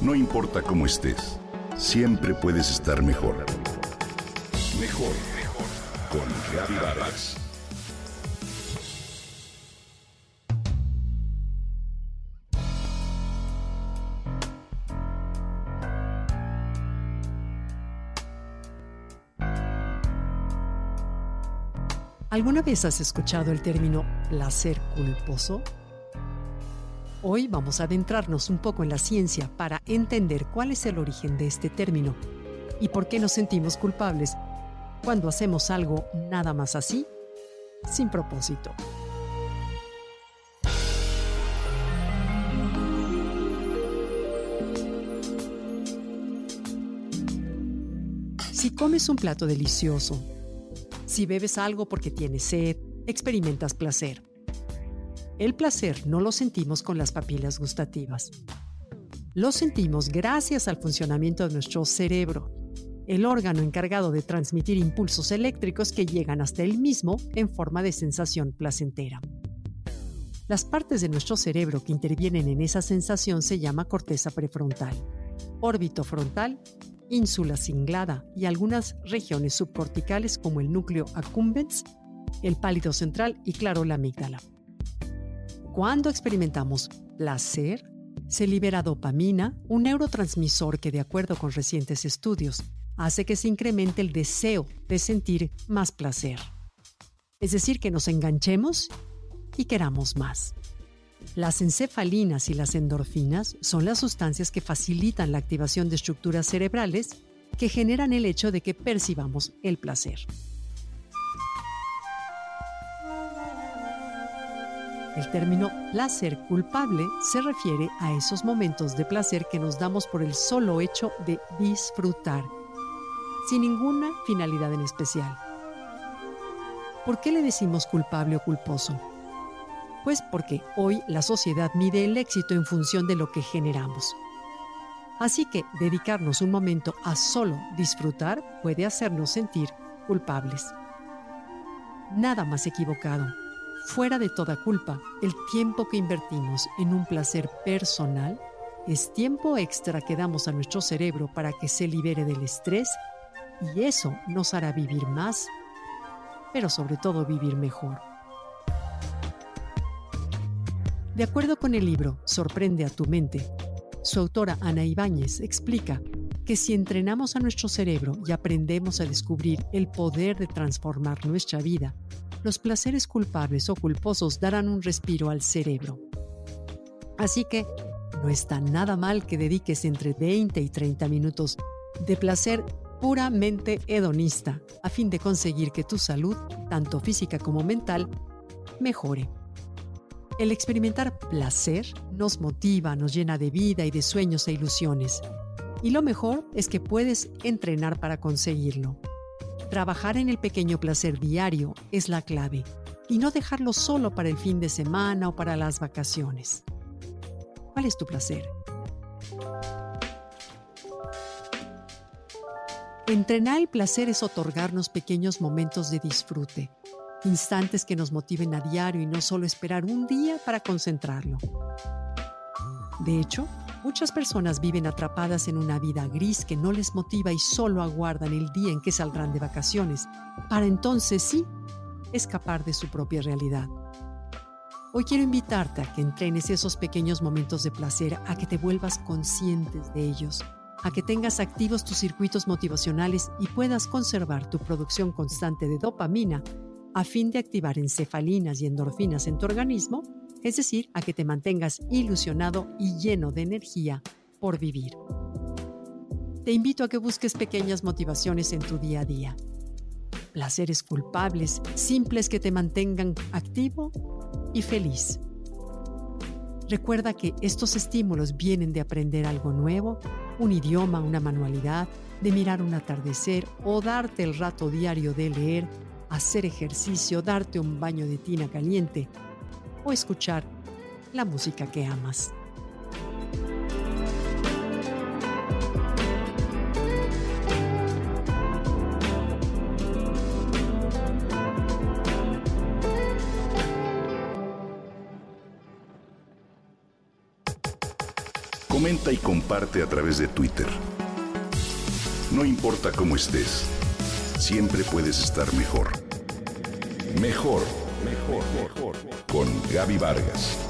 No importa cómo estés, siempre puedes estar mejor. Mejor, mejor. Con Reavivadas. ¿Alguna vez has escuchado el término placer culposo? Hoy vamos a adentrarnos un poco en la ciencia para entender cuál es el origen de este término y por qué nos sentimos culpables cuando hacemos algo nada más así, sin propósito. Si comes un plato delicioso, si bebes algo porque tienes sed, experimentas placer. El placer no lo sentimos con las papilas gustativas. Lo sentimos gracias al funcionamiento de nuestro cerebro, el órgano encargado de transmitir impulsos eléctricos que llegan hasta el mismo en forma de sensación placentera. Las partes de nuestro cerebro que intervienen en esa sensación se llama corteza prefrontal, órbito frontal, ínsula cinglada y algunas regiones subcorticales como el núcleo accumbens, el pálido central y claro la amígdala. Cuando experimentamos placer, se libera dopamina, un neurotransmisor que de acuerdo con recientes estudios hace que se incremente el deseo de sentir más placer. Es decir, que nos enganchemos y queramos más. Las encefalinas y las endorfinas son las sustancias que facilitan la activación de estructuras cerebrales que generan el hecho de que percibamos el placer. El término placer culpable se refiere a esos momentos de placer que nos damos por el solo hecho de disfrutar, sin ninguna finalidad en especial. ¿Por qué le decimos culpable o culposo? Pues porque hoy la sociedad mide el éxito en función de lo que generamos. Así que dedicarnos un momento a solo disfrutar puede hacernos sentir culpables. Nada más equivocado Fuera de toda culpa, el tiempo que invertimos en un placer personal es tiempo extra que damos a nuestro cerebro para que se libere del estrés y eso nos hará vivir más, pero sobre todo vivir mejor. De acuerdo con el libro Sorprende a tu mente, su autora Ana Ibáñez explica que si entrenamos a nuestro cerebro y aprendemos a descubrir el poder de transformar nuestra vida, los placeres culpables o culposos darán un respiro al cerebro. Así que no está nada mal que dediques entre 20 y 30 minutos de placer puramente hedonista a fin de conseguir que tu salud, tanto física como mental, mejore. El experimentar placer nos motiva, nos llena de vida y de sueños e ilusiones. Y lo mejor es que puedes entrenar para conseguirlo. Trabajar en el pequeño placer diario es la clave y no dejarlo solo para el fin de semana o para las vacaciones. ¿Cuál es tu placer? Entrenar el placer es otorgarnos pequeños momentos de disfrute, instantes que nos motiven a diario y no solo esperar un día para concentrarlo. De hecho, Muchas personas viven atrapadas en una vida gris que no les motiva y solo aguardan el día en que saldrán de vacaciones, para entonces sí escapar de su propia realidad. Hoy quiero invitarte a que entrenes esos pequeños momentos de placer, a que te vuelvas conscientes de ellos, a que tengas activos tus circuitos motivacionales y puedas conservar tu producción constante de dopamina a fin de activar encefalinas y endorfinas en tu organismo es decir, a que te mantengas ilusionado y lleno de energía por vivir. Te invito a que busques pequeñas motivaciones en tu día a día. Placeres culpables, simples que te mantengan activo y feliz. Recuerda que estos estímulos vienen de aprender algo nuevo, un idioma, una manualidad, de mirar un atardecer o darte el rato diario de leer, hacer ejercicio, darte un baño de tina caliente o escuchar la música que amas. Comenta y comparte a través de Twitter. No importa cómo estés, siempre puedes estar mejor. Mejor, mejor. Con Gaby Vargas.